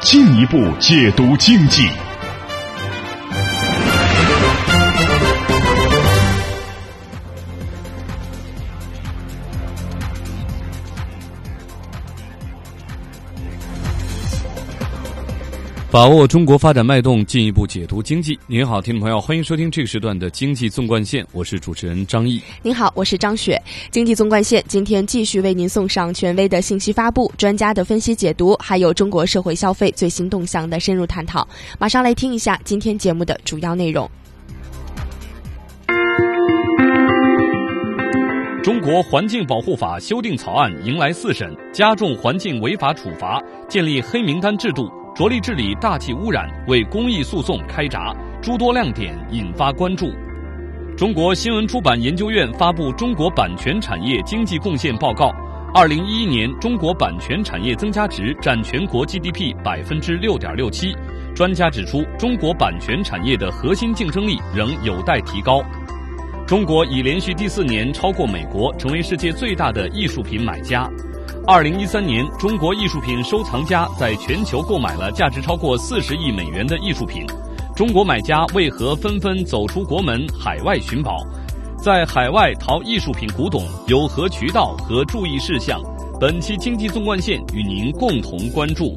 进一步解读经济。把握中国发展脉动，进一步解读经济。您好，听众朋友，欢迎收听这个时段的经济纵贯线，我是主持人张毅。您好，我是张雪。经济纵贯线今天继续为您送上权威的信息发布、专家的分析解读，还有中国社会消费最新动向的深入探讨。马上来听一下今天节目的主要内容。中国环境保护法修订草案迎来四审，加重环境违法处罚，建立黑名单制度。着力治理大气污染，为公益诉讼开闸，诸多亮点引发关注。中国新闻出版研究院发布《中国版权产业经济贡献报告》，二零一一年中国版权产业增加值占全国 GDP 百分之六点六七。专家指出，中国版权产业的核心竞争力仍有待提高。中国已连续第四年超过美国，成为世界最大的艺术品买家。二零一三年，中国艺术品收藏家在全球购买了价值超过四十亿美元的艺术品。中国买家为何纷纷走出国门，海外寻宝？在海外淘艺术品古董有何渠道和注意事项？本期经济纵贯线与您共同关注。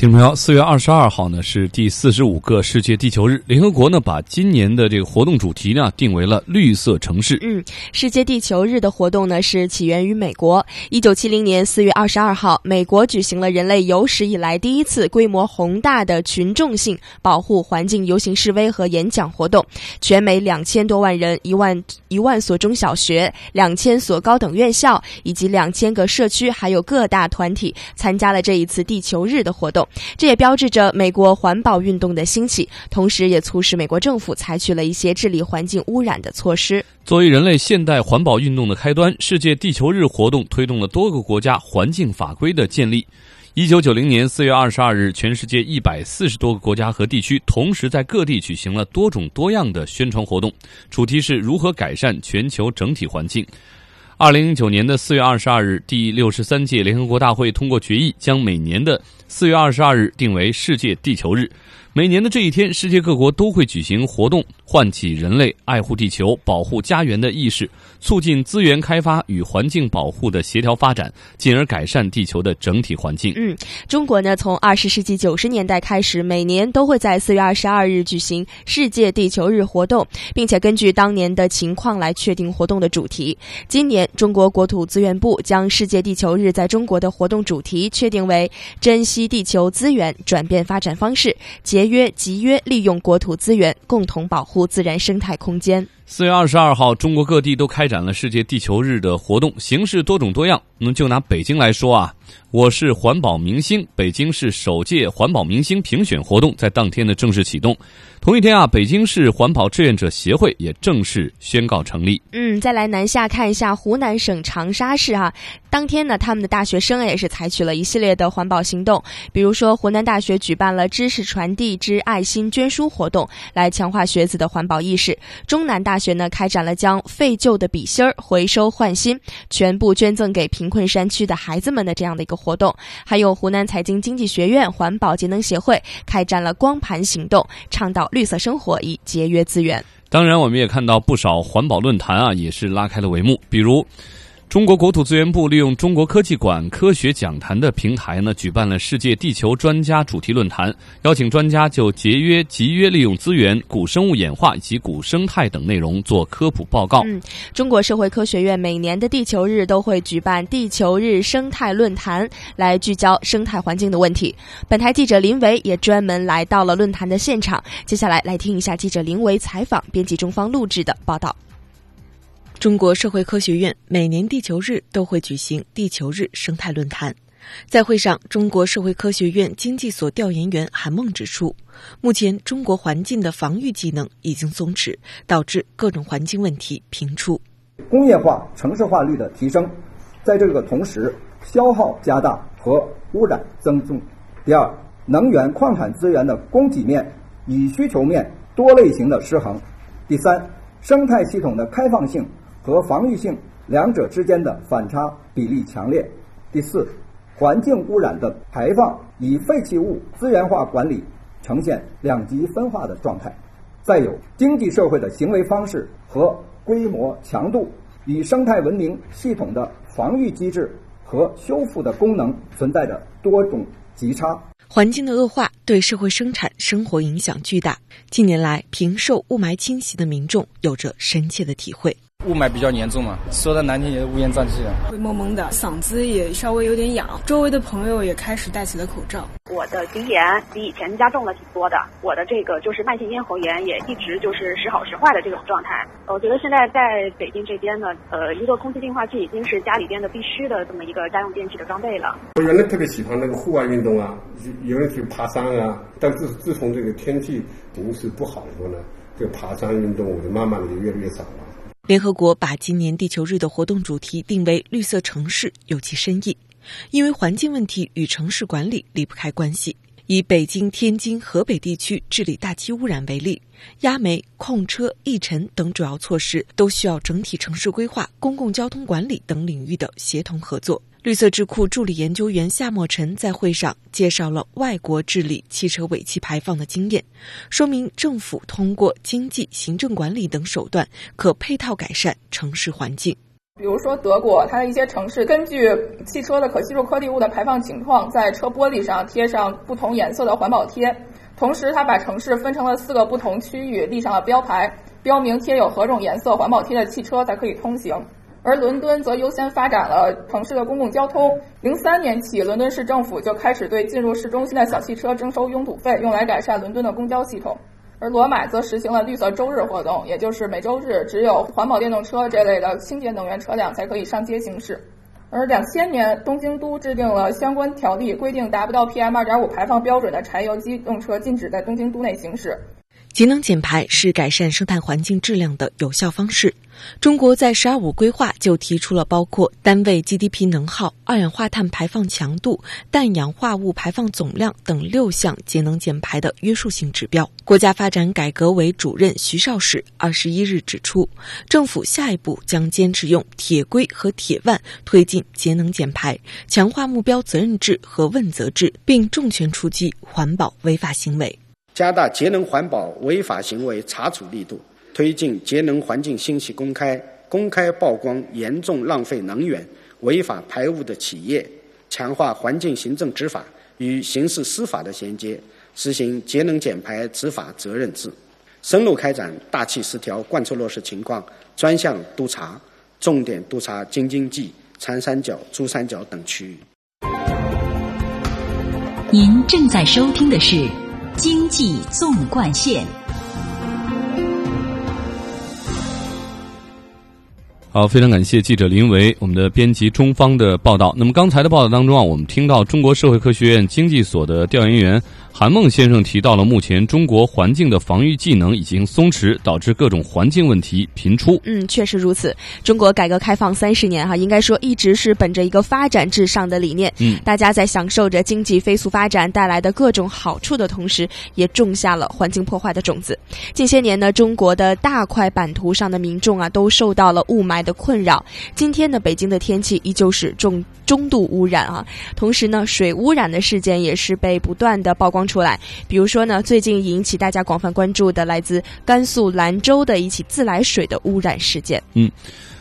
听众朋友，四月二十二号呢是第四十五个世界地球日。联合国呢把今年的这个活动主题呢定为了绿色城市。嗯，世界地球日的活动呢是起源于美国。一九七零年四月二十二号，美国举行了人类有史以来第一次规模宏大的群众性保护环境游行示威和演讲活动。全美两千多万人、一万一万所中小学、两千所高等院校以及两千个社区，还有各大团体参加了这一次地球日的活动。这也标志着美国环保运动的兴起，同时也促使美国政府采取了一些治理环境污染的措施。作为人类现代环保运动的开端，世界地球日活动推动了多个国家环境法规的建立。一九九零年四月二十二日，全世界一百四十多个国家和地区同时在各地举行了多种多样的宣传活动，主题是如何改善全球整体环境。二零零九年的四月二十二日，第六十三届联合国大会通过决议，将每年的四月二十二日定为世界地球日。每年的这一天，世界各国都会举行活动，唤起人类爱护地球、保护家园的意识，促进资源开发与环境保护的协调发展，进而改善地球的整体环境。嗯，中国呢，从二十世纪九十年代开始，每年都会在四月二十二日举行世界地球日活动，并且根据当年的情况来确定活动的主题。今年，中国国土资源部将世界地球日在中国的活动主题确定为“珍惜地球资源，转变发展方式”。节约、集约利用国土资源，共同保护自然生态空间。四月二十二号，中国各地都开展了世界地球日的活动，形式多种多样。那就拿北京来说啊，我是环保明星，北京市首届环保明星评选活动在当天的正式启动。同一天啊，北京市环保志愿者协会也正式宣告成立。嗯，再来南下看一下湖南省长沙市哈，当天呢，他们的大学生也是采取了一系列的环保行动，比如说湖南大学举办了知识传递之爱心捐书活动，来强化学子的环保意识。中南大学呢，开展了将废旧的笔芯儿回收换新，全部捐赠给贫困山区的孩子们的这样的一个活动。还有湖南财经经济学院环保节能协会开展了光盘行动，倡导。绿色生活以节约资源。当然，我们也看到不少环保论坛啊，也是拉开了帷幕，比如。中国国土资源部利用中国科技馆科学讲坛的平台呢，举办了世界地球专家主题论坛，邀请专家就节约、集约利用资源、古生物演化以及古生态等内容做科普报告。嗯，中国社会科学院每年的地球日都会举办地球日生态论坛，来聚焦生态环境的问题。本台记者林维也专门来到了论坛的现场，接下来来听一下记者林维采访编辑中方录制的报道。中国社会科学院每年地球日都会举行地球日生态论坛。在会上，中国社会科学院经济所调研员韩梦指出，目前中国环境的防御技能已经松弛，导致各种环境问题频出。工业化、城市化率的提升，在这个同时，消耗加大和污染增重。第二，能源矿产资源的供给面与需求面多类型的失衡。第三，生态系统的开放性。和防御性两者之间的反差比例强烈。第四，环境污染的排放与废弃物资源化管理呈现两极分化的状态。再有，经济社会的行为方式和规模强度与生态文明系统的防御机制和修复的功能存在着多种极差。环境的恶化对社会生产生活影响巨大。近年来，平受雾霾侵袭的民众有着深切的体会。雾霾比较严重嘛，说的难听也乌烟瘴气的，灰蒙蒙的，嗓子也稍微有点痒。周围的朋友也开始戴起了口罩。我的鼻炎比以前加重了挺多的，我的这个就是慢性咽喉炎也一直就是时好时坏的这种状态。我觉得现在在北京这边呢，呃，一个空气净化器已经是家里边的必须的这么一个家用电器的装备了。我原来特别喜欢那个户外运动啊，有人去爬山啊，但是自从这个天气形势不好以后呢，这个爬山运动我就慢慢的就越来越少了。联合国把今年地球日的活动主题定为“绿色城市”，有其深意。因为环境问题与城市管理离不开关系。以北京、天津、河北地区治理大气污染为例，压煤、控车、抑尘等主要措施都需要整体城市规划、公共交通管理等领域的协同合作。绿色智库助理研究员夏莫尘在会上介绍了外国治理汽车尾气排放的经验，说明政府通过经济、行政管理等手段可配套改善城市环境。比如说德国，它的一些城市根据汽车的可吸入颗粒物的排放情况，在车玻璃上贴上不同颜色的环保贴，同时它把城市分成了四个不同区域，立上了标牌，标明贴有何种颜色环保贴的汽车才可以通行。而伦敦则优先发展了城市的公共交通。零三年起，伦敦市政府就开始对进入市中心的小汽车征收拥堵费，用来改善伦敦的公交系统。而罗马则实行了绿色周日活动，也就是每周日只有环保电动车这类的清洁能源车辆才可以上街行驶。而两千年，东京都制定了相关条例，规定达不到 PM 二点五排放标准的柴油机动车禁止在东京都内行驶。节能减排是改善生态环境质量的有效方式。中国在“十二五”规划就提出了包括单位 GDP 能耗、二氧化碳排放强度、氮氧化物排放总量等六项节能减排的约束性指标。国家发展改革委主任徐绍史二十一日指出，政府下一步将坚持用铁规和铁腕推进节能减排，强化目标责任制和问责制，并重拳出击环保违法行为。加大节能环保违法行为查处力度，推进节能环境信息公开，公开曝光严重浪费能源、违法排污的企业，强化环境行政执法与刑事司法的衔接，实行节能减排执法责任制，深入开展大气十条贯彻落实情况专项督查，重点督查京津冀、长三角、珠三角等区域。您正在收听的是。经济纵贯线。好，非常感谢记者林维，我们的编辑中方的报道。那么刚才的报道当中啊，我们听到中国社会科学院经济所的调研员。韩梦先生提到了，目前中国环境的防御技能已经松弛，导致各种环境问题频出。嗯，确实如此。中国改革开放三十年，哈，应该说一直是本着一个发展至上的理念。嗯，大家在享受着经济飞速发展带来的各种好处的同时，也种下了环境破坏的种子。近些年呢，中国的大块版图上的民众啊，都受到了雾霾的困扰。今天呢，北京的天气依旧是重中度污染啊，同时呢，水污染的事件也是被不断的曝光。出来，比如说呢，最近引起大家广泛关注的来自甘肃兰州的一起自来水的污染事件。嗯，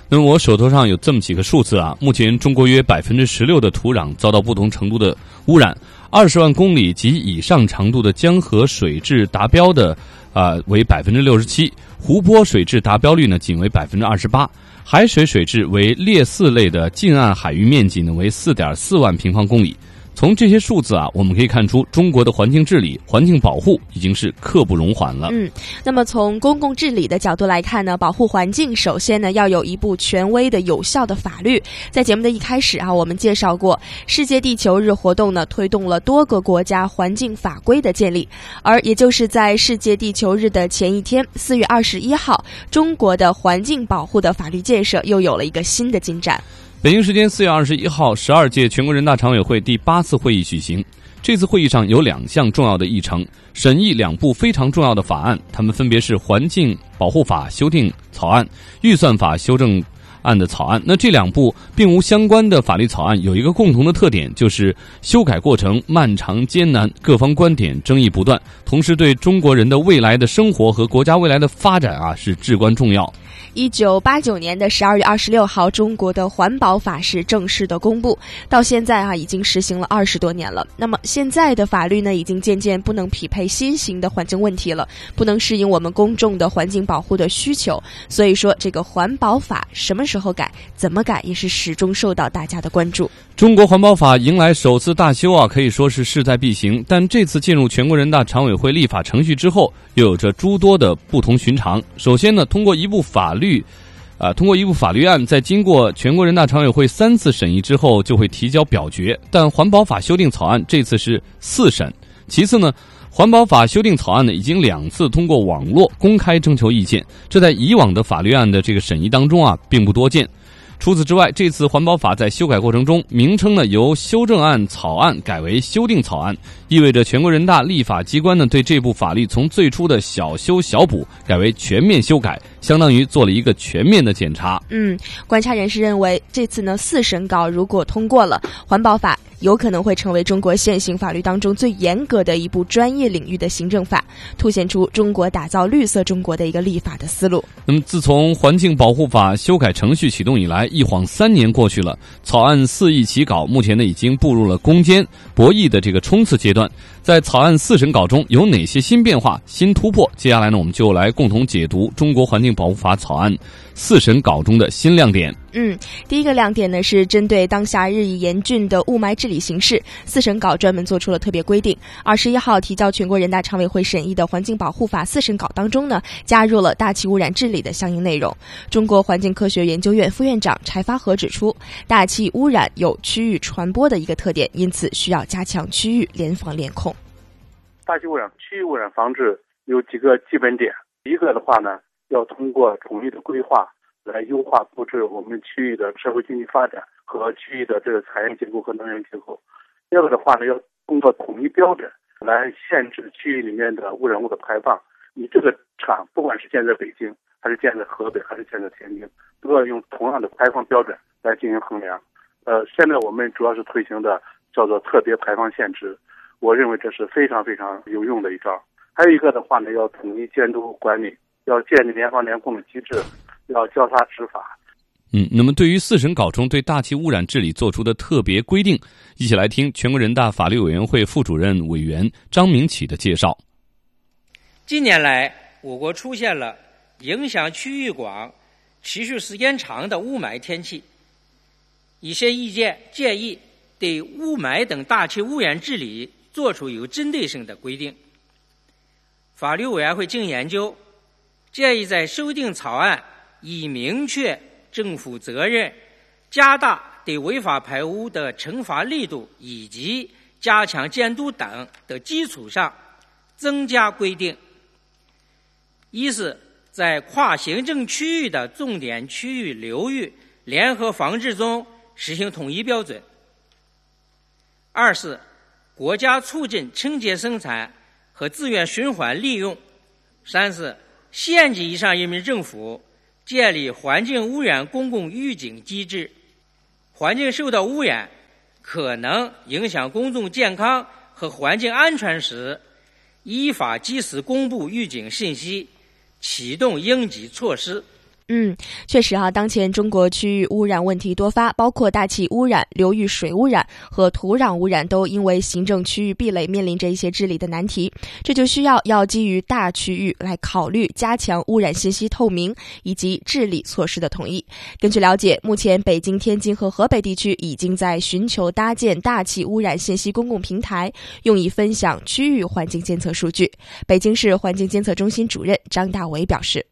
那么我手头上有这么几个数字啊，目前中国约百分之十六的土壤遭到不同程度的污染，二十万公里及以上长度的江河水质达标的啊为百分之六十七，湖泊水质达标率呢仅为百分之二十八，海水水质为劣四类的近岸海域面积呢为四点四万平方公里。从这些数字啊，我们可以看出中国的环境治理、环境保护已经是刻不容缓了。嗯，那么从公共治理的角度来看呢，保护环境首先呢要有一部权威的、有效的法律。在节目的一开始啊，我们介绍过世界地球日活动呢，推动了多个国家环境法规的建立，而也就是在世界地球日的前一天，四月二十一号，中国的环境保护的法律建设又有了一个新的进展。北京时间四月二十一号，十二届全国人大常委会第八次会议举行。这次会议上有两项重要的议程，审议两部非常重要的法案，它们分别是《环境保护法》修订草案、《预算法》修正案的草案。那这两部并无相关的法律草案有一个共同的特点，就是修改过程漫长艰难，各方观点争议不断，同时对中国人的未来的生活和国家未来的发展啊是至关重要。一九八九年的十二月二十六号，中国的环保法是正式的公布，到现在啊已经实行了二十多年了。那么现在的法律呢，已经渐渐不能匹配新型的环境问题了，不能适应我们公众的环境保护的需求。所以说，这个环保法什么时候改、怎么改，也是始终受到大家的关注。中国环保法迎来首次大修啊，可以说是势在必行。但这次进入全国人大常委会立法程序之后，又有着诸多的不同寻常。首先呢，通过一部法律，律啊，通过一部法律案，在经过全国人大常委会三次审议之后，就会提交表决。但环保法修订草案这次是四审。其次呢，环保法修订草案呢，已经两次通过网络公开征求意见，这在以往的法律案的这个审议当中啊，并不多见。除此之外，这次环保法在修改过程中，名称呢由修正案草案改为修订草案，意味着全国人大立法机关呢对这部法律从最初的小修小补改为全面修改，相当于做了一个全面的检查。嗯，观察人士认为，这次呢四审稿如果通过了，环保法。有可能会成为中国现行法律当中最严格的一部专业领域的行政法，凸显出中国打造绿色中国的一个立法的思路。那么，自从环境保护法修改程序启动以来，一晃三年过去了，草案四议起稿，目前呢已经步入了攻坚博弈的这个冲刺阶段。在草案四审稿中有哪些新变化、新突破？接下来呢，我们就来共同解读中国环境保护法草案四审稿中的新亮点。嗯，第一个亮点呢是针对当下日益严峻的雾霾治理形势，四审稿专门做出了特别规定。二十一号提交全国人大常委会审议的环境保护法四审稿当中呢，加入了大气污染治理的相应内容。中国环境科学研究院副院长柴发和指出，大气污染有区域传播的一个特点，因此需要加强区域联防联控。大气污染、区域污染防治有几个基本点，一个的话呢，要通过统一的规划。来优化布置我们区域的社会经济发展和区域的这个产业结构和能源结构。第二个的话呢，要通过统一标准来限制区域里面的污染物的排放。你这个厂不管是建在北京，还是建在河北，还是建在天津，都要用同样的排放标准来进行衡量。呃，现在我们主要是推行的叫做特别排放限制，我认为这是非常非常有用的一招。还有一个的话呢，要统一监督管理，要建立联防联控的机制。要交叉执法。嗯，那么对于四审稿中对大气污染治理作出的特别规定，一起来听全国人大法律委员会副主任委员张明启的介绍。近年来，我国出现了影响区域广、持续时间长的雾霾天气，一些意见建议对雾霾等大气污染治理作出有针对性的规定。法律委员会经研究，建议在修订草案。以明确政府责任、加大对违法排污的惩罚力度以及加强监督等的基础上，增加规定：一是，在跨行政区域的重点区域流域联合防治中实行统一标准；二是，国家促进清洁生产和资源循环利用；三是，县级以上人民政府。建立环境污染公共预警机制，环境受到污染可能影响公众健康和环境安全时，依法及时公布预警信息，启动应急措施。嗯，确实啊，当前中国区域污染问题多发，包括大气污染、流域水污染和土壤污染，都因为行政区域壁垒面临着一些治理的难题。这就需要要基于大区域来考虑加强污染信息透明以及治理措施的统一。根据了解，目前北京、天津和河北地区已经在寻求搭建大气污染信息公共平台，用以分享区域环境监测数据。北京市环境监测中心主任张大伟表示。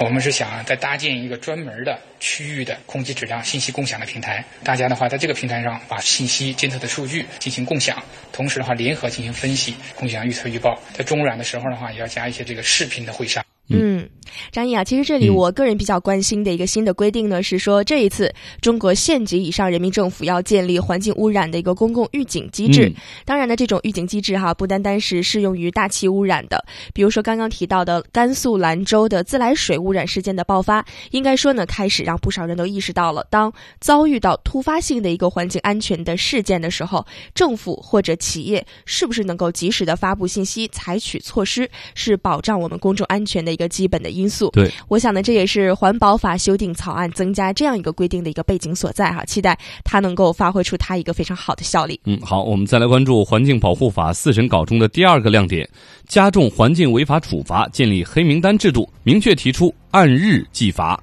我们是想再搭建一个专门的区域的空气质量信息共享的平台，大家的话在这个平台上把信息监测的数据进行共享，同时的话联合进行分析，共享预测预报。在中软的时候的话，也要加一些这个视频的会上。嗯，张毅啊，其实这里我个人比较关心的一个新的规定呢，是说这一次中国县级以上人民政府要建立环境污染的一个公共预警机制。当然呢，这种预警机制哈，不单单是适用于大气污染的，比如说刚刚提到的甘肃兰州的自来水污染事件的爆发，应该说呢，开始让不少人都意识到了，当遭遇到突发性的一个环境安全的事件的时候，政府或者企业是不是能够及时的发布信息、采取措施，是保障我们公众安全的一个基本的因素。对，我想呢，这也是环保法修订草案增加这样一个规定的一个背景所在哈。期待它能够发挥出它一个非常好的效力。嗯，好，我们再来关注环境保护法四审稿中的第二个亮点：加重环境违法处罚，建立黑名单制度，明确提出按日计罚。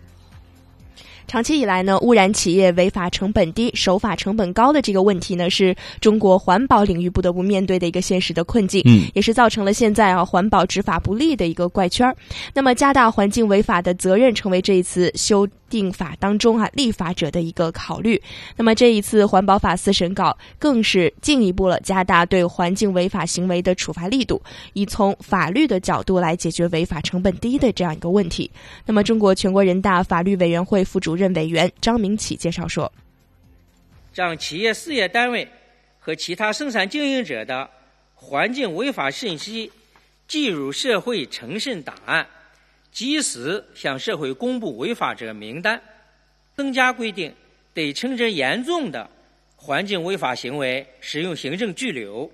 长期以来呢，污染企业违法成本低、守法成本高的这个问题呢，是中国环保领域不得不面对的一个现实的困境，嗯，也是造成了现在啊环保执法不力的一个怪圈儿。那么，加大环境违法的责任，成为这一次修定法当中啊立法者的一个考虑。那么，这一次环保法四审稿更是进一步了加大对环境违法行为的处罚力度，以从法律的角度来解决违法成本低的这样一个问题。那么，中国全国人大法律委员会副主任委员张明启介绍说：“让企业事业单位和其他生产经营者的环境违法信息记入社会诚信档案，及时向社会公布违法者名单。增加规定，对情节严重的环境违法行为使用行政拘留；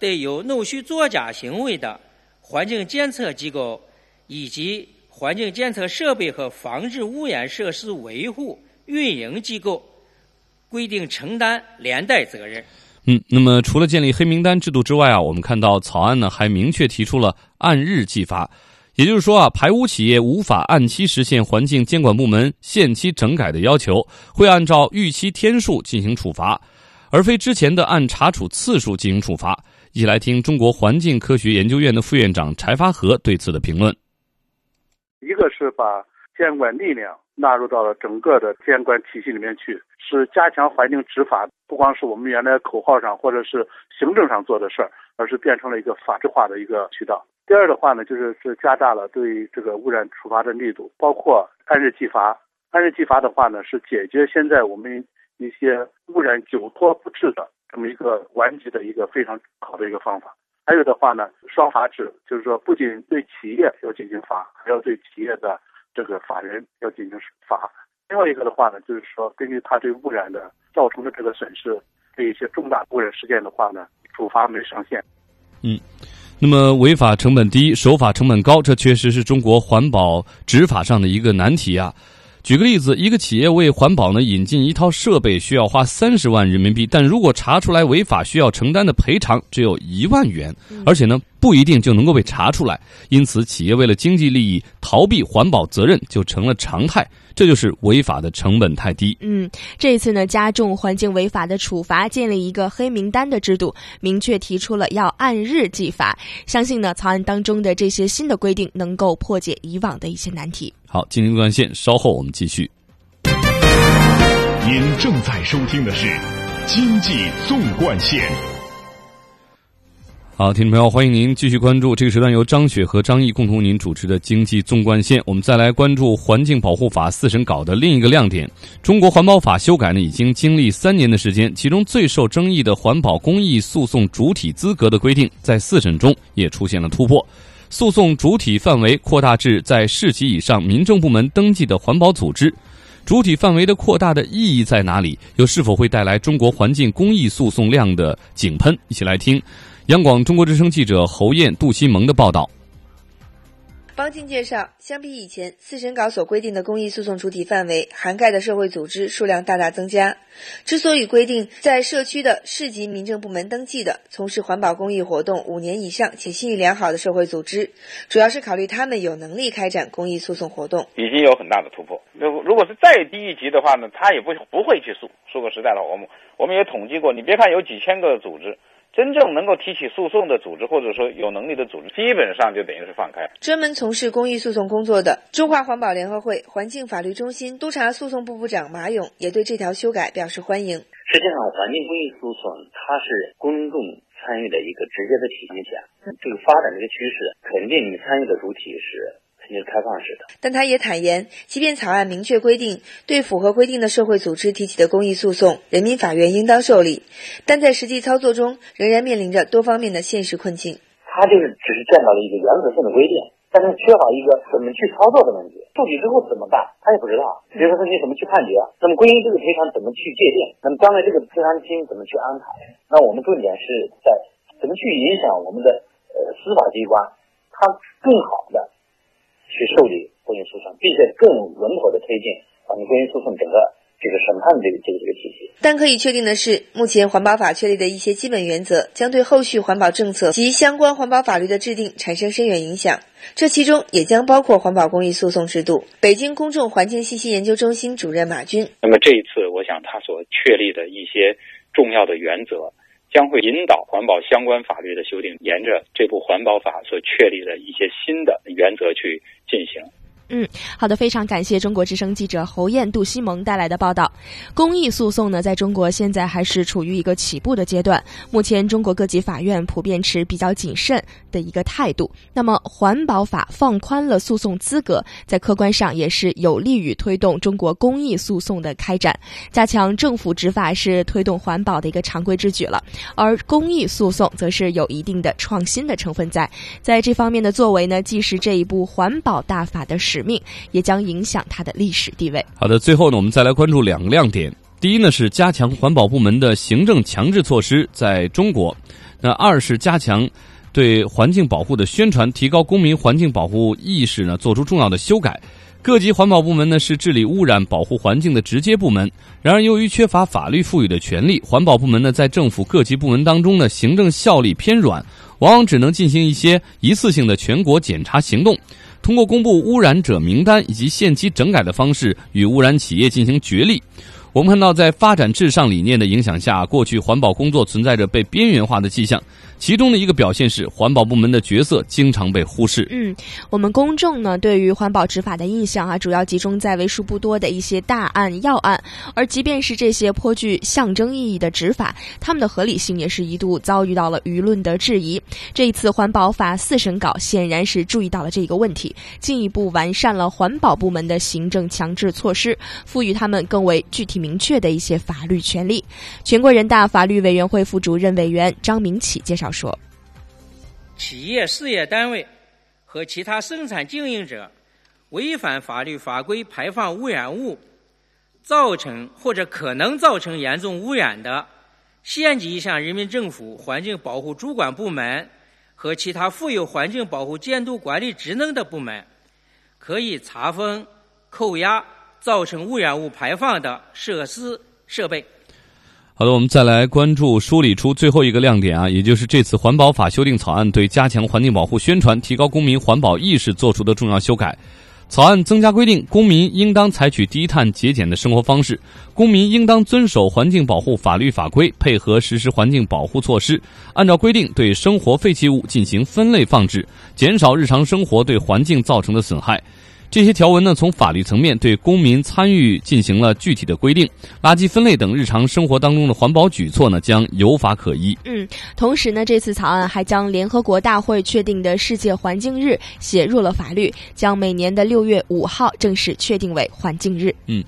对有弄虚作假行为的环境监测机构以及环境监测设备和防治污染设施维护运营机构，规定承担连带责任。嗯，那么除了建立黑名单制度之外啊，我们看到草案呢还明确提出了按日计罚，也就是说啊，排污企业无法按期实现环境监管部门限期整改的要求，会按照预期天数进行处罚，而非之前的按查处次数进行处罚。一起来听中国环境科学研究院的副院长柴发和对此的评论。一个是把监管力量纳入到了整个的监管体系里面去，是加强环境执法，不光是我们原来口号上或者是行政上做的事儿，而是变成了一个法制化的一个渠道。第二的话呢，就是是加大了对这个污染处罚的力度，包括按日计罚。按日计罚的话呢，是解决现在我们一些污染久拖不治的这么一个顽疾的一个非常好的一个方法。还有的话呢，双罚制，就是说不仅对企业要进行罚，还要对企业的这个法人要进行罚。另外一个的话呢，就是说根据他对污染的造成的这个损失，对一些重大污染事件的话呢，处罚没上限。嗯，那么违法成本低、守法成本高，这确实是中国环保执法上的一个难题啊。举个例子，一个企业为环保呢引进一套设备需要花三十万人民币，但如果查出来违法，需要承担的赔偿只有一万元，而且呢不一定就能够被查出来。因此，企业为了经济利益逃避环保责任就成了常态，这就是违法的成本太低。嗯，这一次呢加重环境违法的处罚，建立一个黑名单的制度，明确提出了要按日计罚。相信呢草案当中的这些新的规定能够破解以往的一些难题。好，经济断线，稍后我们继续。您正在收听的是《经济纵贯线》。好，听众朋友，欢迎您继续关注这个时段由张雪和张毅共同为您主持的《经济纵贯线》。我们再来关注《环境保护法》四审稿的另一个亮点：中国环保法修改呢，已经经历三年的时间，其中最受争议的环保公益诉讼主体资格的规定，在四审中也出现了突破。诉讼主体范围扩大至在市级以上民政部门登记的环保组织，主体范围的扩大的意义在哪里？又是否会带来中国环境公益诉讼量的井喷？一起来听央广中国之声记者侯艳、杜新萌的报道。方静介绍，相比以前，四审稿所规定的公益诉讼主体范围，涵盖的社会组织数量大大增加。之所以规定在社区的市级民政部门登记的、从事环保公益活动五年以上且信誉良好的社会组织，主要是考虑他们有能力开展公益诉讼活动。已经有很大的突破。如如果是再低一级的话呢，他也不不会去诉。说个实在的，我们我们也统计过，你别看有几千个组织。真正能够提起诉讼的组织，或者说有能力的组织，基本上就等于是放开。专门从事公益诉讼工作的中华环保联合会环境法律中心督察诉讼部部长马勇也对这条修改表示欢迎。实际上，环境公益诉讼它是公众参与的一个直接的体现下，这个发展这个趋势，肯定你参与的主体是。是开放式的，但他也坦言，即便草案明确规定，对符合规定的社会组织提起的公益诉讼，人民法院应当受理，但在实际操作中，仍然面临着多方面的现实困境。他就是只是见到了一个原则性的规定，但是缺乏一个怎么去操作的问题。受理之后怎么办，他也不知道。比如说你怎么去判决，那么关于这个赔偿怎么去界定，那么将来这个赔偿金怎么去安排？那我们重点是在怎么去影响我们的呃司法机关，他更好的。去受理公益诉讼，并且更稳妥的推进环境公益诉讼整个这个审判的这个这个这个体系。但可以确定的是，目前环保法确立的一些基本原则，将对后续环保政策及相关环保法律的制定产生深远影响。这其中也将包括环保公益诉讼制度。北京公众环境信息研究中心主任马军。那么这一次，我想他所确立的一些重要的原则。将会引导环保相关法律的修订，沿着这部环保法所确立的一些新的原则去进行。嗯，好的，非常感谢中国之声记者侯艳、杜西蒙带来的报道。公益诉讼呢，在中国现在还是处于一个起步的阶段。目前，中国各级法院普遍持比较谨慎的一个态度。那么，环保法放宽了诉讼资格，在客观上也是有利于推动中国公益诉讼的开展，加强政府执法是推动环保的一个常规之举了。而公益诉讼则是有一定的创新的成分在，在这方面的作为呢，既是这一部环保大法的使。命也将影响它的历史地位。好的，最后呢，我们再来关注两个亮点。第一呢是加强环保部门的行政强制措施，在中国；那二是加强对环境保护的宣传，提高公民环境保护意识呢，做出重要的修改。各级环保部门呢是治理污染、保护环境的直接部门。然而，由于缺乏法律赋予的权利，环保部门呢在政府各级部门当中呢，行政效力偏软，往往只能进行一些一次性的全国检查行动。通过公布污染者名单以及限期整改的方式与污染企业进行角力。我们看到，在发展至上理念的影响下，过去环保工作存在着被边缘化的迹象。其中的一个表现是，环保部门的角色经常被忽视。嗯，我们公众呢对于环保执法的印象啊，主要集中在为数不多的一些大案要案。而即便是这些颇具象征意义的执法，他们的合理性也是一度遭遇到了舆论的质疑。这一次环保法四审稿显然是注意到了这个问题，进一步完善了环保部门的行政强制措施，赋予他们更为具体明确的一些法律权利。全国人大法律委员会副主任委员张明启介绍。说，企业事业单位和其他生产经营者违反法律法规排放污染物，造成或者可能造成严重污染的，县级以上人民政府环境保护主管部门和其他负有环境保护监督管理职能的部门，可以查封、扣押造成污染物排放的设施设备。好的，我们再来关注梳理出最后一个亮点啊，也就是这次环保法修订草案对加强环境保护宣传、提高公民环保意识作出的重要修改。草案增加规定，公民应当采取低碳节俭的生活方式，公民应当遵守环境保护法律法规，配合实施环境保护措施，按照规定对生活废弃物进行分类放置，减少日常生活对环境造成的损害。这些条文呢，从法律层面对公民参与进行了具体的规定，垃圾分类等日常生活当中的环保举措呢，将有法可依。嗯，同时呢，这次草案还将联合国大会确定的世界环境日写入了法律，将每年的六月五号正式确定为环境日。嗯。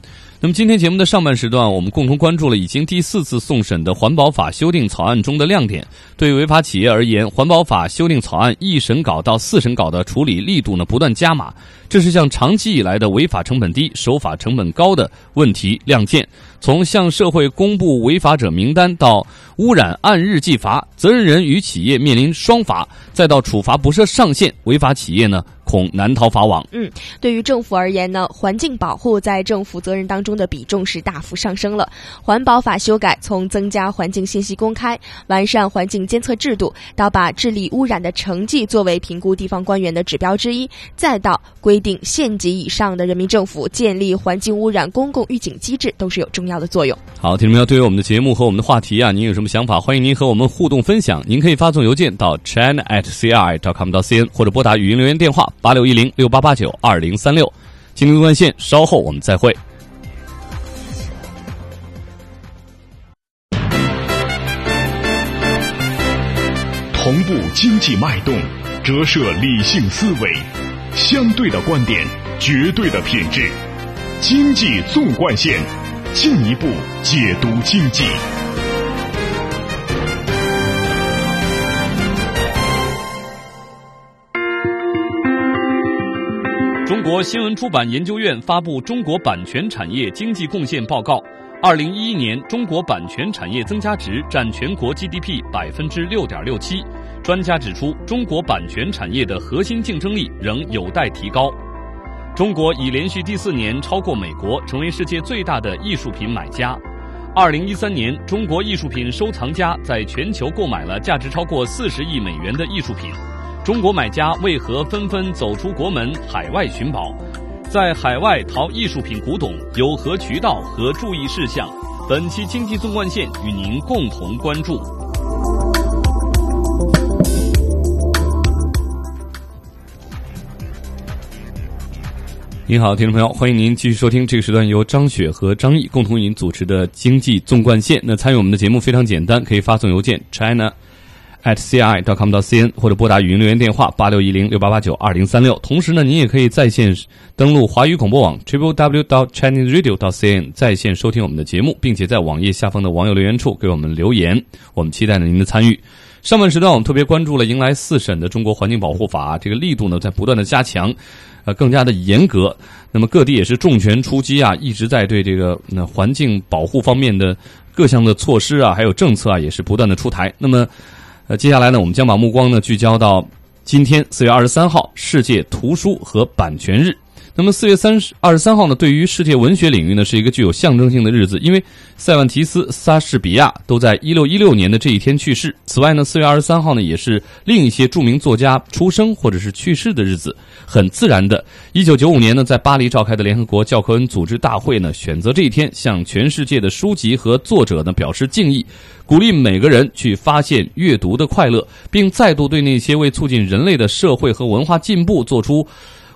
那么今天节目的上半时段，我们共同关注了已经第四次送审的环保法修订草案中的亮点。对违法企业而言，环保法修订草案一审稿到四审稿的处理力度呢不断加码，这是向长期以来的违法成本低、守法成本高的问题亮剑。从向社会公布违法者名单到污染按日计罚，责任人与企业面临双罚，再到处罚不设上限，违法企业呢？恐难逃法网。嗯，对于政府而言呢，环境保护在政府责任当中的比重是大幅上升了。环保法修改从增加环境信息公开、完善环境监测制度，到把治理污染的成绩作为评估地方官员的指标之一，再到规定县级以上的人民政府建立环境污染公共预警机制，都是有重要的作用。好，听众朋友，对于我们的节目和我们的话题啊，您有什么想法？欢迎您和我们互动分享。您可以发送邮件到 china at cri dot com 到 cn，或者拨打语音留言电话八六一零六八八九二零三六。经济纵贯线，稍后我们再会。同步经济脉动，折射理性思维，相对的观点，绝对的品质。经济纵贯线，进一步解读经济。中国新闻出版研究院发布《中国版权产业经济贡献报告》，二零一一年中国版权产业增加值占全国 GDP 百分之六点六七。专家指出，中国版权产业的核心竞争力仍有待提高。中国已连续第四年超过美国，成为世界最大的艺术品买家。二零一三年，中国艺术品收藏家在全球购买了价值超过四十亿美元的艺术品。中国买家为何纷纷走出国门，海外寻宝？在海外淘艺术品古董有何渠道和注意事项？本期经济纵贯线与您共同关注。您好，听众朋友，欢迎您继续收听这个时段由张雪和张毅共同为您主持的经济纵贯线。那参与我们的节目非常简单，可以发送邮件 china。At ci dot com 到 cn 或者拨打语音留言电话八六一零六八八九二零三六。同时呢，您也可以在线登录华语广播网 triple w dot chinese radio dot cn 在线收听我们的节目，并且在网页下方的网友留言处给我们留言。我们期待着您的参与。上半时段我们特别关注了迎来四审的中国环境保护法，这个力度呢在不断的加强，呃，更加的严格。那么各地也是重拳出击啊，一直在对这个那环境保护方面的各项的措施啊，还有政策啊，也是不断的出台。那么。呃，接下来呢，我们将把目光呢聚焦到今天四月二十三号世界图书和版权日。那么四月三十二十三号呢，对于世界文学领域呢是一个具有象征性的日子，因为塞万提斯、莎士比亚都在一六一六年的这一天去世。此外呢，四月二十三号呢也是另一些著名作家出生或者是去世的日子。很自然的，一九九五年呢在巴黎召开的联合国教科文组织大会呢选择这一天向全世界的书籍和作者呢表示敬意，鼓励每个人去发现阅读的快乐，并再度对那些为促进人类的社会和文化进步做出。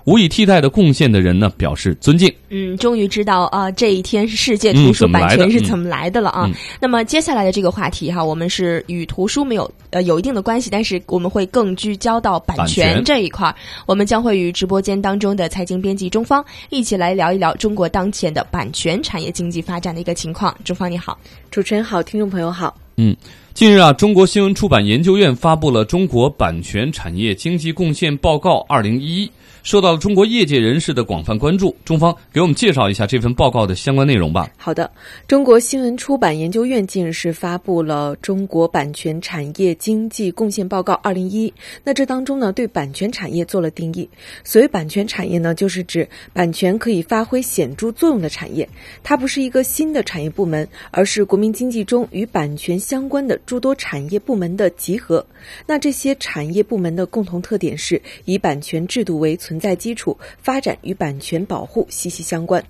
无以替代的贡献的人呢，表示尊敬。嗯，终于知道啊，这一天是世界图书版权是怎么来的了啊。那么接下来的这个话题哈，我们是与图书没有呃有一定的关系，但是我们会更聚焦到版权这一块儿。我们将会与直播间当中的财经编辑中方一起来聊一聊中国当前的版权产业经济发展的一个情况。中方你好，主持人好，听众朋友好。嗯，近日啊，中国新闻出版研究院发布了《中国版权产业经济贡献报告（二零一一）》。受到了中国业界人士的广泛关注，中方给我们介绍一下这份报告的相关内容吧。好的，中国新闻出版研究院近日是发布了《中国版权产业经济贡献报告（二零一一）》。那这当中呢，对版权产业做了定义。所谓版权产业呢，就是指版权可以发挥显著作用的产业。它不是一个新的产业部门，而是国民经济中与版权相关的诸多产业部门的集合。那这些产业部门的共同特点是以版权制度为存。在基础，发展与版权保护息息相关。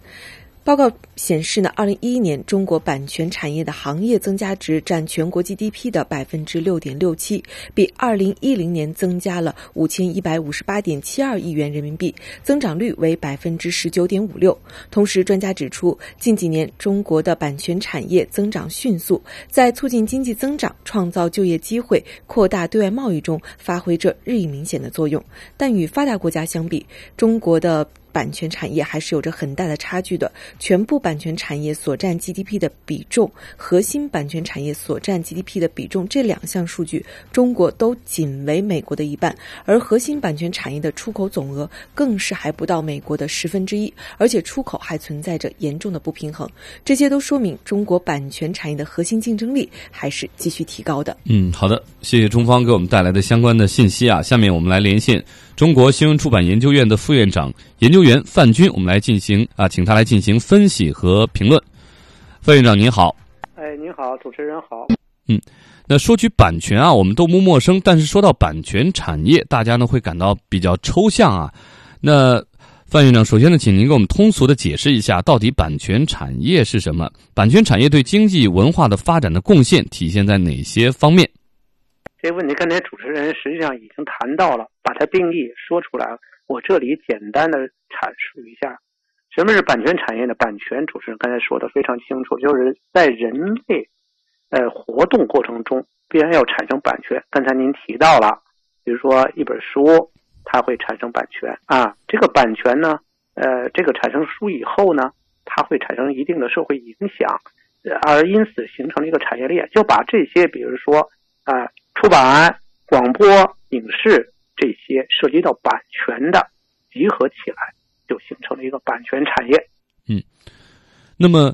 报告显示呢，二零一一年中国版权产业的行业增加值占全国 GDP 的百分之六点六七，比二零一零年增加了五千一百五十八点七二亿元人民币，增长率为百分之十九点五六。同时，专家指出，近几年中国的版权产业增长迅速，在促进经济增长、创造就业机会、扩大对外贸易中发挥着日益明显的作用。但与发达国家相比，中国的版权产业还是有着很大的差距的。全部版权产业所占 GDP 的比重，核心版权产业所占 GDP 的比重，这两项数据，中国都仅为美国的一半。而核心版权产业的出口总额更是还不到美国的十分之一，而且出口还存在着严重的不平衡。这些都说明中国版权产业的核心竞争力还是继续提高的。嗯，好的，谢谢中方给我们带来的相关的信息啊。下面我们来连线。中国新闻出版研究院的副院长、研究员范军，我们来进行啊，请他来进行分析和评论。范院长您好，哎，您好，主持人好。嗯，那说起版权啊，我们都不陌生，但是说到版权产业，大家呢会感到比较抽象啊。那范院长，首先呢，请您给我们通俗的解释一下，到底版权产业是什么？版权产业对经济文化的发展的贡献体现在哪些方面？这问题刚才主持人实际上已经谈到了，把它定义说出来了。我这里简单的阐述一下，什么是版权产业呢？版权主持人刚才说的非常清楚，就是在人类呃活动过程中必然要产生版权。刚才您提到了，比如说一本书。它会产生版权啊，这个版权呢，呃，这个产生书以后呢，它会产生一定的社会影响，而因此形成了一个产业链，就把这些，比如说啊，出版、广播、影视这些涉及到版权的集合起来，就形成了一个版权产业。嗯，那么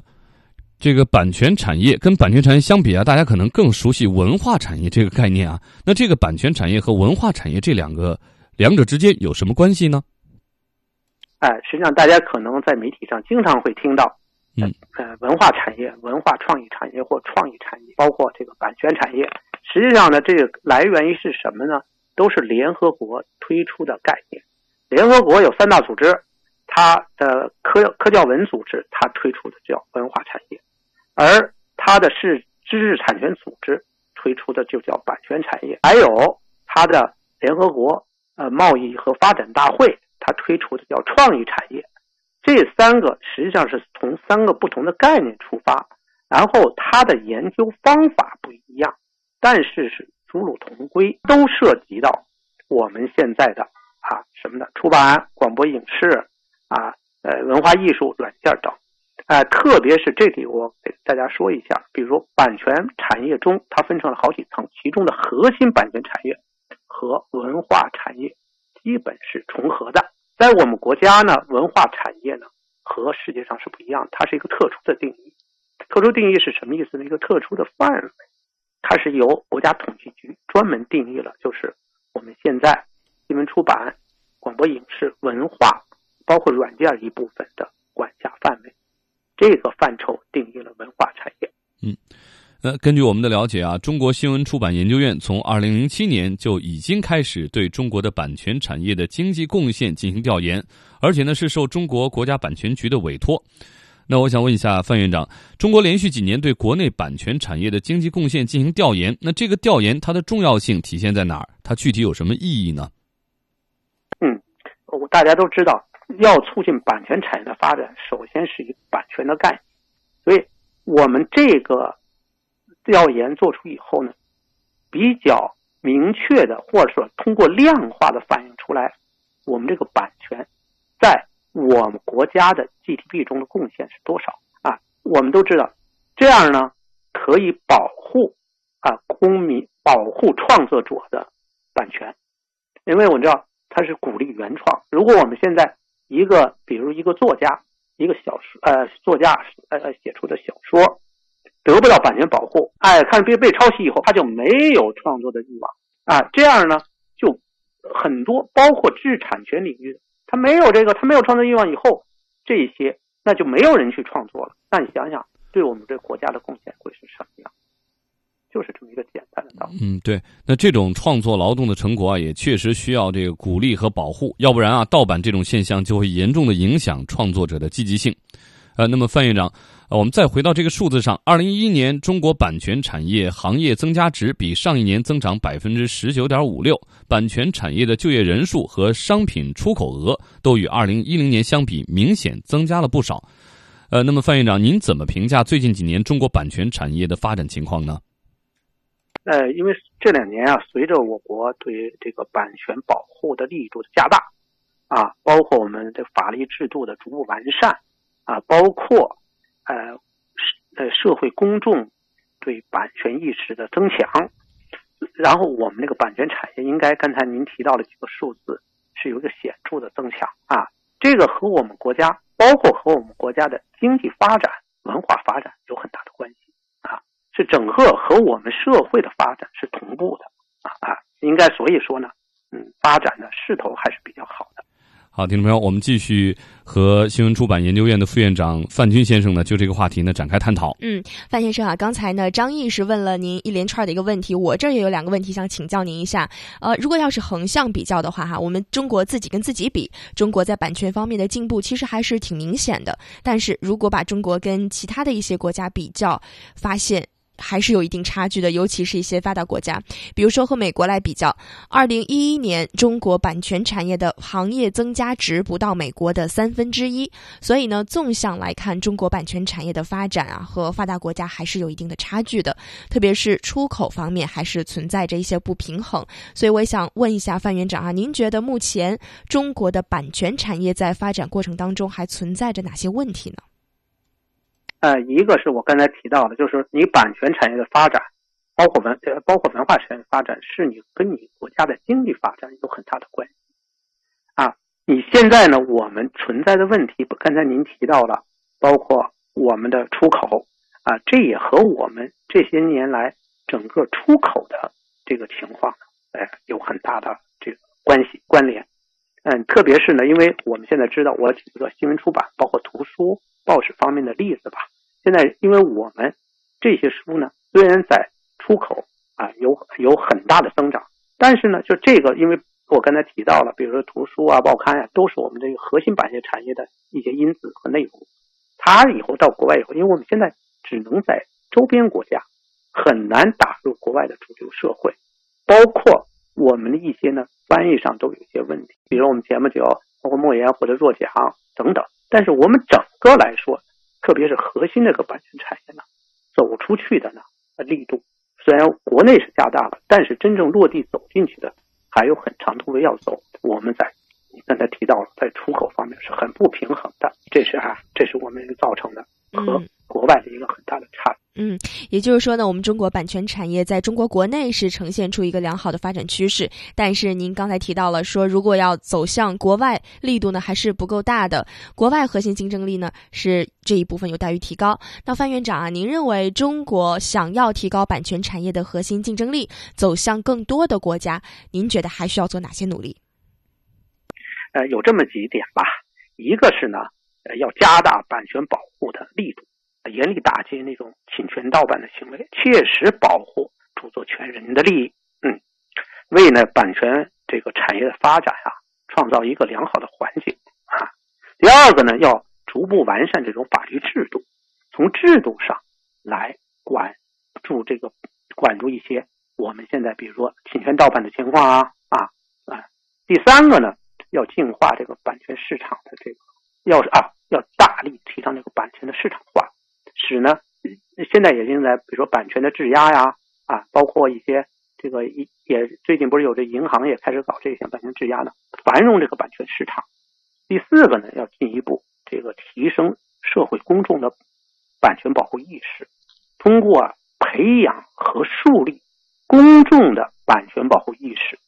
这个版权产业跟版权产业相比啊，大家可能更熟悉文化产业这个概念啊。那这个版权产业和文化产业这两个。两者之间有什么关系呢？哎，实际上大家可能在媒体上经常会听到，嗯，呃，文化产业、文化创意产业或创意产业，包括这个版权产业。实际上呢，这个来源于是什么呢？都是联合国推出的概念。联合国有三大组织，它的科科教文组织它推出的叫文化产业，而它的是知识产权组织推出的就叫版权产业，还有它的联合国。呃，贸易和发展大会它推出的叫创意产业，这三个实际上是从三个不同的概念出发，然后它的研究方法不一样，但是是殊路同归，都涉及到我们现在的啊什么的出版、广播、影视啊，呃，文化艺术、软件等，呃，特别是这里我给大家说一下，比如版权产业中，它分成了好几层，其中的核心版权产业。和文化产业基本是重合的，在我们国家呢，文化产业呢和世界上是不一样，它是一个特殊的定义。特殊定义是什么意思呢？一个特殊的范围，它是由国家统计局专门定义了，就是我们现在新闻出版、广播影视、文化，包括软件一部分的管辖范围，这个范畴定义了文化产业。嗯。那根据我们的了解啊，中国新闻出版研究院从二零零七年就已经开始对中国的版权产业的经济贡献进行调研，而且呢是受中国国家版权局的委托。那我想问一下范院长，中国连续几年对国内版权产业的经济贡献进行调研，那这个调研它的重要性体现在哪儿？它具体有什么意义呢？嗯，我大家都知道，要促进版权产业的发展，首先是一个版权的概念，所以我们这个。调研做出以后呢，比较明确的，或者说通过量化的反映出来，我们这个版权在我们国家的 GDP 中的贡献是多少啊？我们都知道，这样呢可以保护啊公民、保护创作者的版权，因为我知道它是鼓励原创。如果我们现在一个，比如一个作家，一个小说呃作家呃写出的小说。得不到版权保护，哎，看被被抄袭以后，他就没有创作的欲望啊。这样呢，就很多，包括知识产权领域，他没有这个，他没有创作欲望以后，这些那就没有人去创作了。那你想想，对我们这国家的贡献会是什么样？就是这么一个简单的道理。嗯，对。那这种创作劳动的成果啊，也确实需要这个鼓励和保护，要不然啊，盗版这种现象就会严重的影响创作者的积极性。呃，那么范院长。我们再回到这个数字上，二零一一年中国版权产业行业增加值比上一年增长百分之十九点五六，版权产业的就业人数和商品出口额都与二零一零年相比明显增加了不少。呃，那么范院长，您怎么评价最近几年中国版权产业的发展情况呢？呃，因为这两年啊，随着我国对这个版权保护的力度的加大，啊，包括我们的法律制度的逐步完善，啊，包括。呃，呃，社会公众对版权意识的增强，然后我们那个版权产业应该刚才您提到了几个数字，是有一个显著的增强啊。这个和我们国家，包括和我们国家的经济发展、文化发展有很大的关系啊，是整个和我们社会的发展是同步的啊啊。应该所以说呢，嗯，发展的势头还是比较好的。好，听众朋友，我们继续和新闻出版研究院的副院长范军先生呢，就这个话题呢展开探讨。嗯，范先生啊，刚才呢张毅是问了您一连串的一个问题，我这儿也有两个问题想请教您一下。呃，如果要是横向比较的话，哈，我们中国自己跟自己比，中国在版权方面的进步其实还是挺明显的。但是如果把中国跟其他的一些国家比较，发现。还是有一定差距的，尤其是一些发达国家，比如说和美国来比较，二零一一年中国版权产业的行业增加值不到美国的三分之一，所以呢，纵向来看，中国版权产业的发展啊，和发达国家还是有一定的差距的，特别是出口方面还是存在着一些不平衡。所以我想问一下范院长啊，您觉得目前中国的版权产业在发展过程当中还存在着哪些问题呢？呃，一个是我刚才提到的，就是你版权产业的发展，包括文呃包括文化产业的发展，是你跟你国家的经济发展有很大的关系。啊，你现在呢，我们存在的问题，刚才您提到了，包括我们的出口啊，这也和我们这些年来整个出口的这个情况，哎，有很大的这个关系关联。嗯，特别是呢，因为我们现在知道，我举个新闻出版，包括图书、报纸方面的例子吧。现在，因为我们这些书呢，虽然在出口啊有有很大的增长，但是呢，就这个，因为我刚才提到了，比如说图书啊、报刊啊，都是我们这个核心版权产业的一些因子和内容。它以后到国外以后，因为我们现在只能在周边国家，很难打入国外的主流社会，包括我们的一些呢翻译上都有一些问题，比如我们前不久包括莫言或者若奖等等。但是我们整个来说。特别是核心那个版权产业呢，走出去的呢力度，虽然国内是加大了，但是真正落地走进去的还有很长途的要走。我们在刚才提到了，在出口方面是很不平衡的，这是啊，这是我们造成的和国外的一个很大的差。嗯，也就是说呢，我们中国版权产业在中国国内是呈现出一个良好的发展趋势，但是您刚才提到了说，如果要走向国外，力度呢还是不够大的，国外核心竞争力呢是这一部分有待于提高。那范院长啊，您认为中国想要提高版权产业的核心竞争力，走向更多的国家，您觉得还需要做哪些努力？呃，有这么几点吧，一个是呢，呃，要加大版权保护的力度。严厉打击那种侵权盗版的行为，切实保护著作权人的利益。嗯，为呢版权这个产业的发展啊，创造一个良好的环境啊。第二个呢，要逐步完善这种法律制度，从制度上来管住这个管住一些我们现在比如说侵权盗版的情况啊啊啊。第三个呢，要净化这个版权市场的这个，要是啊要大力提倡这个版权的市场化。使呢，现在也正在，比如说版权的质押呀，啊，包括一些这个一也最近不是有这银行也开始搞这项版权质押呢，繁荣这个版权市场。第四个呢，要进一步这个提升社会公众的版权保护意识，通过培养和树立公众的版权保护意识，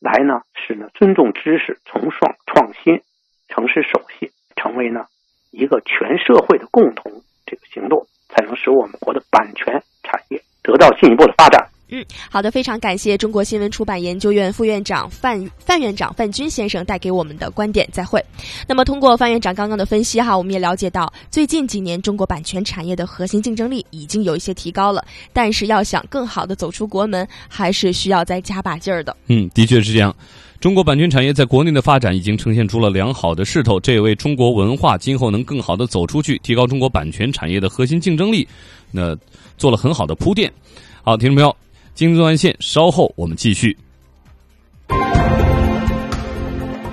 来呢使呢尊重知识、从创创新、诚实守信，成为呢一个全社会的共同。这个行动才能使我们国的版权产业得到进一步的发展。嗯，好的，非常感谢中国新闻出版研究院副院长范范院长范军先生带给我们的观点。再会。那么，通过范院长刚刚的分析哈，我们也了解到，最近几年中国版权产业的核心竞争力已经有一些提高了，但是要想更好的走出国门，还是需要再加把劲儿的。嗯，的确是这样。中国版权产业在国内的发展已经呈现出了良好的势头，这也为中国文化今后能更好的走出去，提高中国版权产业的核心竞争力，那做了很好的铺垫。好，听众朋友，经济纵贯线，稍后我们继续。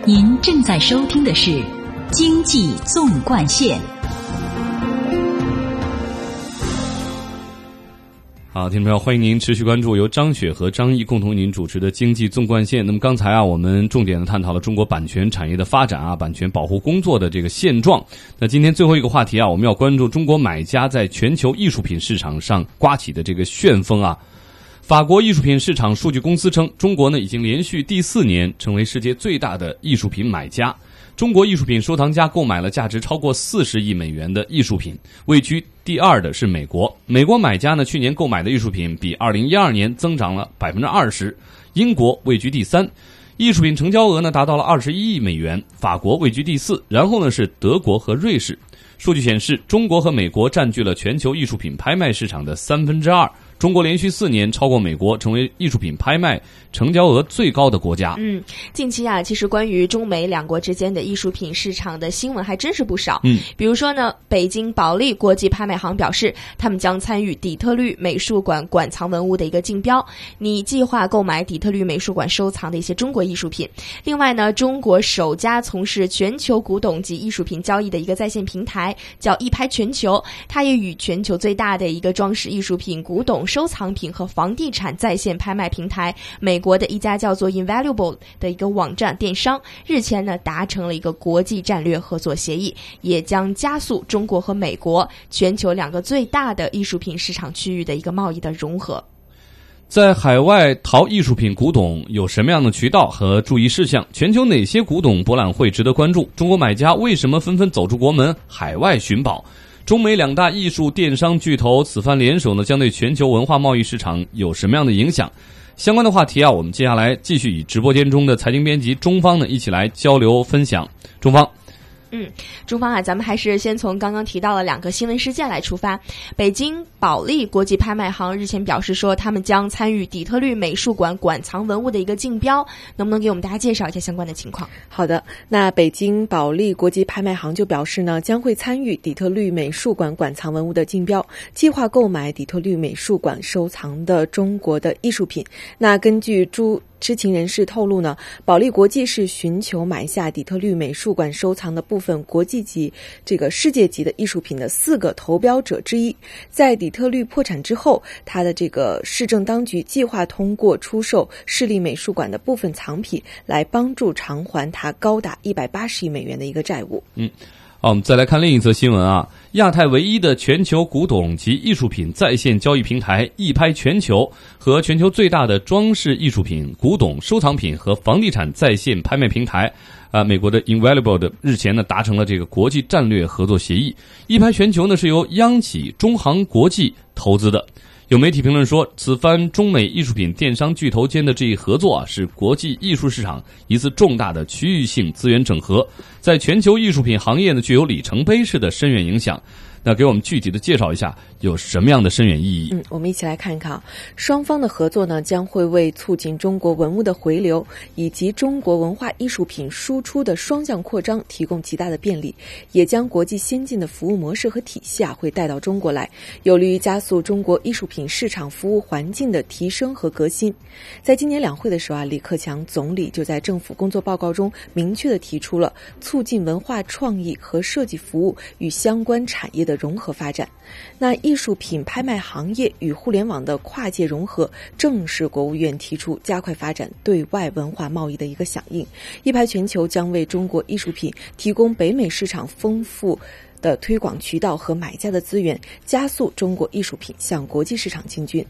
您正在收听的是《经济纵贯线》。好，听众朋友，欢迎您持续关注由张雪和张毅共同为您主持的《经济纵贯线》。那么刚才啊，我们重点的探讨了中国版权产业的发展啊，版权保护工作的这个现状。那今天最后一个话题啊，我们要关注中国买家在全球艺术品市场上刮起的这个旋风啊。法国艺术品市场数据公司称，中国呢已经连续第四年成为世界最大的艺术品买家。中国艺术品收藏家购买了价值超过四十亿美元的艺术品，位居第二的是美国。美国买家呢，去年购买的艺术品比二零一二年增长了百分之二十。英国位居第三。艺术品成交额呢达到了二十一亿美元，法国位居第四，然后呢是德国和瑞士。数据显示，中国和美国占据了全球艺术品拍卖市场的三分之二。中国连续四年超过美国，成为艺术品拍卖成交额最高的国家。嗯，近期啊，其实关于中美两国之间的艺术品市场的新闻还真是不少。嗯，比如说呢，北京保利国际拍卖行表示，他们将参与底特律美术馆馆藏文物的一个竞标，拟计划购买底特律美术馆收藏的一些中国艺术品。另外呢，中国首家从事全球古董及艺术品交易的一个在线平台叫一拍全球，它也与全球最大的一个装饰艺术品、古董。收藏品和房地产在线拍卖平台，美国的一家叫做 Invaluable 的一个网站电商，日前呢达成了一个国际战略合作协议，也将加速中国和美国全球两个最大的艺术品市场区域的一个贸易的融合。在海外淘艺术品古董有什么样的渠道和注意事项？全球哪些古董博览会值得关注？中国买家为什么纷纷走出国门，海外寻宝？中美两大艺术电商巨头此番联手呢，将对全球文化贸易市场有什么样的影响？相关的话题啊，我们接下来继续与直播间中的财经编辑中方呢一起来交流分享。中方。嗯，中方啊，咱们还是先从刚刚提到了两个新闻事件来出发。北京保利国际拍卖行日前表示说，他们将参与底特律美术馆馆藏文物的一个竞标，能不能给我们大家介绍一下相关的情况？好的，那北京保利国际拍卖行就表示呢，将会参与底特律美术馆馆藏文物的竞标，计划购买底特律美术馆收藏的中国的艺术品。那根据朱。知情人士透露呢，保利国际是寻求买下底特律美术馆收藏的部分国际级、这个世界级的艺术品的四个投标者之一。在底特律破产之后，他的这个市政当局计划通过出售市立美术馆的部分藏品，来帮助偿还他高达一百八十亿美元的一个债务。嗯。好，我们再来看另一则新闻啊！亚太唯一的全球古董及艺术品在线交易平台“一拍全球”和全球最大的装饰艺术品、古董收藏品和房地产在线拍卖平台，啊，美国的 Invaluable 的日前呢达成了这个国际战略合作协议。“一拍全球”呢是由央企中航国际投资的。有媒体评论说，此番中美艺术品电商巨头间的这一合作啊，是国际艺术市场一次重大的区域性资源整合，在全球艺术品行业呢具有里程碑式的深远影响。那给我们具体的介绍一下有什么样的深远意义？嗯，我们一起来看一看啊，双方的合作呢将会为促进中国文物的回流以及中国文化艺术品输出的双向扩张提供极大的便利，也将国际先进的服务模式和体系啊会带到中国来，有利于加速中国艺术品市场服务环境的提升和革新。在今年两会的时候啊，李克强总理就在政府工作报告中明确的提出了促进文化创意和设计服务与相关产业的。融合发展，那艺术品拍卖行业与互联网的跨界融合，正是国务院提出加快发展对外文化贸易的一个响应。一拍全球将为中国艺术品提供北美市场丰富。的推广渠道和买家的资源，加速中国艺术品向国际市场进军。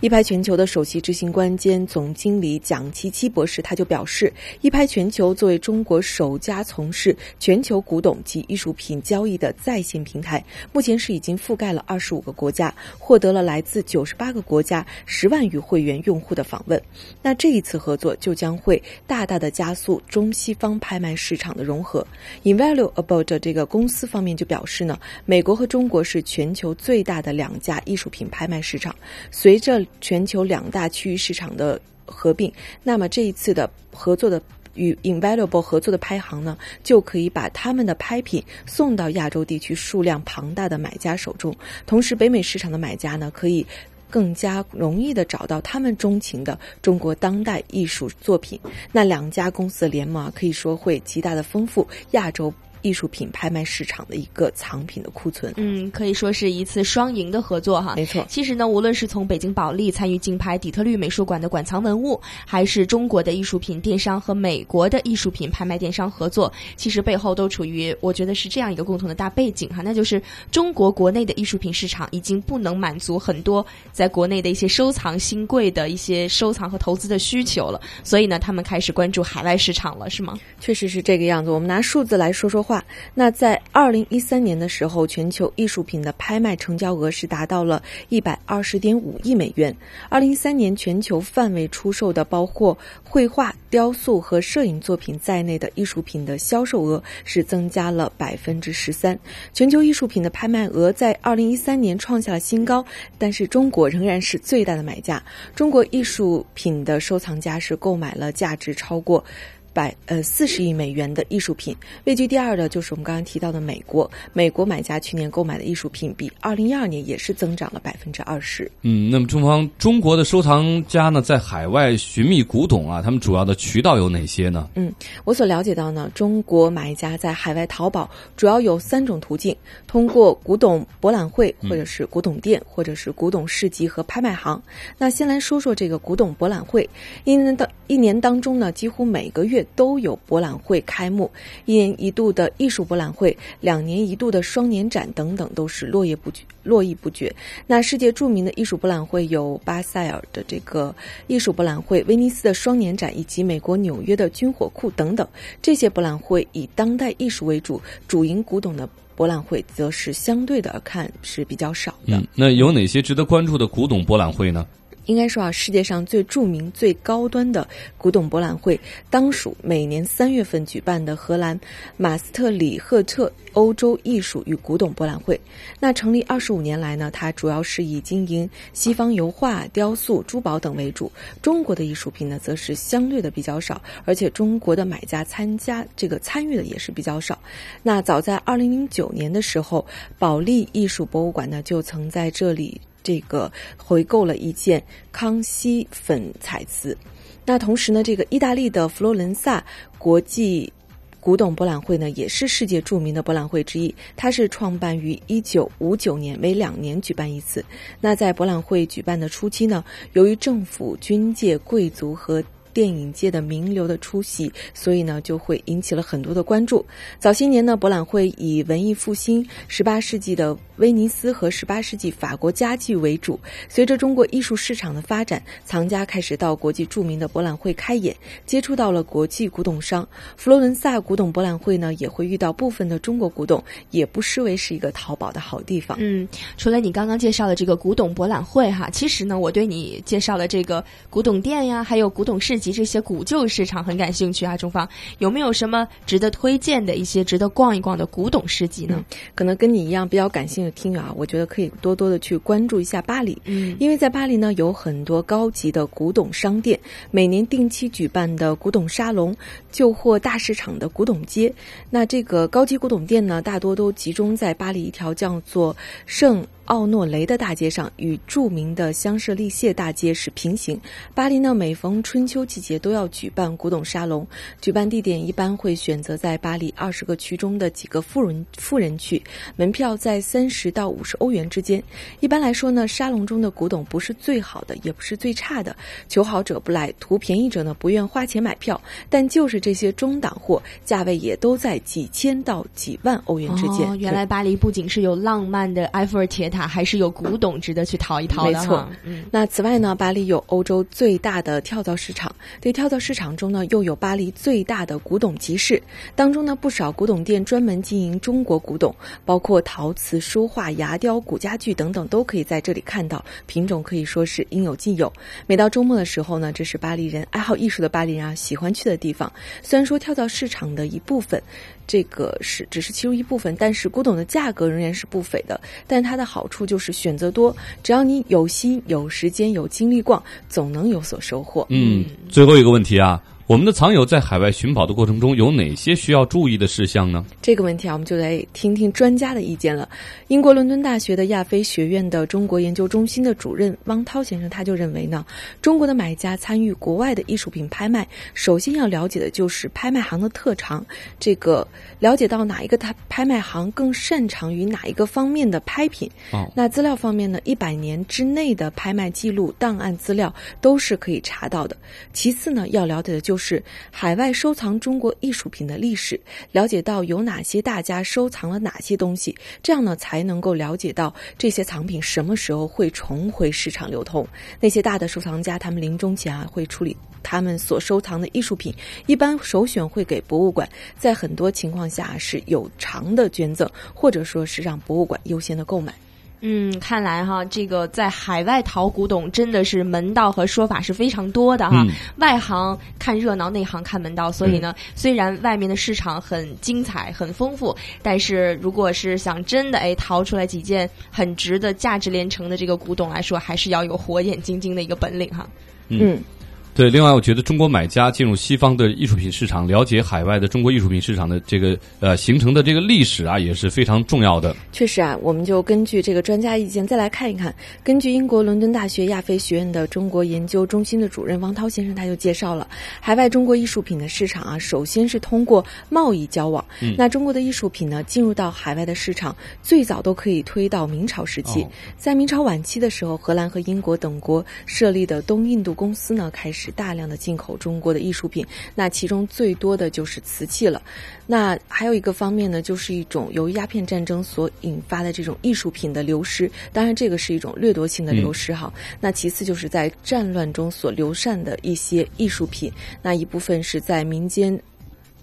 一拍全球的首席执行官兼总经理蒋其七博士他就表示，一拍全球作为中国首家从事全球古董及艺术品交易的在线平台，目前是已经覆盖了二十五个国家，获得了来自九十八个国家十万余会员用户的访问。那这一次合作就将会大大的加速中西方拍卖市场的融合。Invaluable 这个公司方面就。表示呢，美国和中国是全球最大的两家艺术品拍卖市场。随着全球两大区域市场的合并，那么这一次的合作的与 Invaluable 合作的拍行呢，就可以把他们的拍品送到亚洲地区数量庞大的买家手中。同时，北美市场的买家呢，可以更加容易的找到他们钟情的中国当代艺术作品。那两家公司的联盟啊，可以说会极大的丰富亚洲。艺术品拍卖市场的一个藏品的库存，嗯，可以说是一次双赢的合作哈。没错，其实呢，无论是从北京保利参与竞拍底特律美术馆的馆藏文物，还是中国的艺术品电商和美国的艺术品拍卖电商合作，其实背后都处于我觉得是这样一个共同的大背景哈，那就是中国国内的艺术品市场已经不能满足很多在国内的一些收藏新贵的一些收藏和投资的需求了，所以呢，他们开始关注海外市场了，是吗？确实是这个样子。我们拿数字来说说话。那在二零一三年的时候，全球艺术品的拍卖成交额是达到了一百二十点五亿美元。二零一三年全球范围出售的包括绘画、雕塑和摄影作品在内的艺术品的销售额是增加了百分之十三。全球艺术品的拍卖额在二零一三年创下了新高，但是中国仍然是最大的买家。中国艺术品的收藏家是购买了价值超过。百呃四十亿美元的艺术品，位居第二的就是我们刚刚提到的美国。美国买家去年购买的艺术品比二零一二年也是增长了百分之二十。嗯，那么中方中国的收藏家呢，在海外寻觅古董啊，他们主要的渠道有哪些呢？嗯，我所了解到呢，中国买家在海外淘宝主要有三种途径：通过古董博览会，或者是古董店，或者是古董市集和拍卖行。那先来说说这个古董博览会，一年当一年当中呢，几乎每个月。都有博览会开幕，一年一度的艺术博览会，两年一度的双年展等等，都是络绎不绝。络绎不绝。那世界著名的艺术博览会有巴塞尔的这个艺术博览会、威尼斯的双年展以及美国纽约的军火库等等。这些博览会以当代艺术为主，主营古董的博览会则是相对的看是比较少的。那有哪些值得关注的古董博览会呢？应该说啊，世界上最著名、最高端的古董博览会，当属每年三月份举办的荷兰马斯特里赫特欧洲艺术与古董博览会。那成立二十五年来呢，它主要是以经营西方油画、雕塑、珠宝等为主。中国的艺术品呢，则是相对的比较少，而且中国的买家参加这个参与的也是比较少。那早在二零零九年的时候，保利艺术博物馆呢，就曾在这里。这个回购了一件康熙粉彩瓷，那同时呢，这个意大利的佛罗伦萨国际古董博览会呢，也是世界著名的博览会之一。它是创办于一九五九年，每两年举办一次。那在博览会举办的初期呢，由于政府、军界、贵族和电影界的名流的出席，所以呢就会引起了很多的关注。早些年呢，博览会以文艺复兴、十八世纪的威尼斯和十八世纪法国家具为主。随着中国艺术市场的发展，藏家开始到国际著名的博览会开眼，接触到了国际古董商。佛罗伦萨古董博览会呢，也会遇到部分的中国古董，也不失为是一个淘宝的好地方。嗯，除了你刚刚介绍的这个古董博览会哈，其实呢，我对你介绍的这个古董店呀，还有古董市。及这些古旧市场很感兴趣啊，中方有没有什么值得推荐的一些值得逛一逛的古董市集呢？可能跟你一样比较感兴趣的听友啊，我觉得可以多多的去关注一下巴黎，嗯，因为在巴黎呢有很多高级的古董商店，每年定期举办的古董沙龙、旧货大市场的古董街，那这个高级古董店呢，大多都集中在巴黎一条叫做圣。奥诺雷的大街上与著名的香榭丽榭大街是平行。巴黎呢，每逢春秋季节都要举办古董沙龙，举办地点一般会选择在巴黎二十个区中的几个富人富人区，门票在三十到五十欧元之间。一般来说呢，沙龙中的古董不是最好的，也不是最差的，求好者不来，图便宜者呢不愿花钱买票。但就是这些中档货，价位也都在几千到几万欧元之间。原来巴黎不仅是有浪漫的埃菲尔铁。它还是有古董值得去淘一淘的。没错，嗯。那此外呢，巴黎有欧洲最大的跳蚤市场，对跳蚤市场中呢，又有巴黎最大的古董集市，当中呢，不少古董店专门经营中国古董，包括陶瓷、书画、牙雕、古家具等等，都可以在这里看到，品种可以说是应有尽有。每到周末的时候呢，这是巴黎人爱好艺术的巴黎人啊喜欢去的地方。虽然说跳蚤市场的一部分。这个是只是其中一部分，但是古董的价格仍然是不菲的。但它的好处就是选择多，只要你有心、有时间、有精力逛，总能有所收获。嗯，最后一个问题啊。我们的藏友在海外寻宝的过程中有哪些需要注意的事项呢？这个问题啊，我们就来听听专家的意见了。英国伦敦大学的亚非学院的中国研究中心的主任汪涛先生他就认为呢，中国的买家参与国外的艺术品拍卖，首先要了解的就是拍卖行的特长，这个了解到哪一个他拍卖行更擅长于哪一个方面的拍品。哦，那资料方面呢，一百年之内的拍卖记录、档案资料都是可以查到的。其次呢，要了解的就是。是海外收藏中国艺术品的历史，了解到有哪些大家收藏了哪些东西，这样呢才能够了解到这些藏品什么时候会重回市场流通。那些大的收藏家，他们临终前啊会处理他们所收藏的艺术品，一般首选会给博物馆，在很多情况下是有偿的捐赠，或者说是让博物馆优先的购买。嗯，看来哈，这个在海外淘古董真的是门道和说法是非常多的哈。外行看热闹，内行看门道。所以呢，虽然外面的市场很精彩、很丰富，但是如果是想真的哎淘出来几件很值的、价值连城的这个古董来说，还是要有火眼金睛的一个本领哈。嗯。对，另外我觉得中国买家进入西方的艺术品市场，了解海外的中国艺术品市场的这个呃形成的这个历史啊，也是非常重要的。确实啊，我们就根据这个专家意见再来看一看。根据英国伦敦大学亚非学院的中国研究中心的主任王涛先生，他就介绍了海外中国艺术品的市场啊，首先是通过贸易交往。嗯，那中国的艺术品呢，进入到海外的市场，最早都可以推到明朝时期。在明朝晚期的时候，荷兰和英国等国设立的东印度公司呢，开始大量的进口中国的艺术品。那其中最多的就是瓷器了。那还有一个方面呢，就是一种由于鸦片战争所引发的这种艺术品的流失。当然，这个是一种掠夺性的流失哈。那其次就是在战乱中所流散的一些艺术品，那一部分是在民间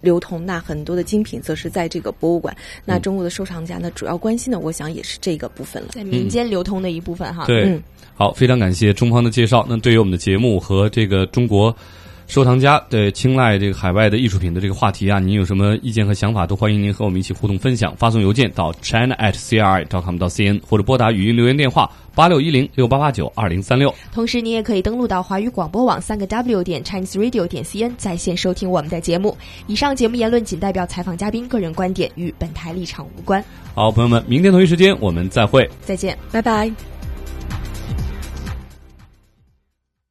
流通，那很多的精品则是在这个博物馆。那中国的收藏家呢，主要关心的，我想也是这个部分了，在民间流通的一部分哈。对，嗯，好，非常感谢中方的介绍。那对于我们的节目和这个中国。收藏家对青睐这个海外的艺术品的这个话题啊，您有什么意见和想法，都欢迎您和我们一起互动分享。发送邮件到 china at cri dot com 到 cn，或者拨打语音留言电话八六一零六八八九二零三六。同时，你也可以登录到华语广播网三个 w 点 chinese radio 点 cn，在线收听我们的节目。以上节目言论仅代表采访嘉宾个人观点，与本台立场无关。好，朋友们，明天同一时间我们再会，再见，拜拜。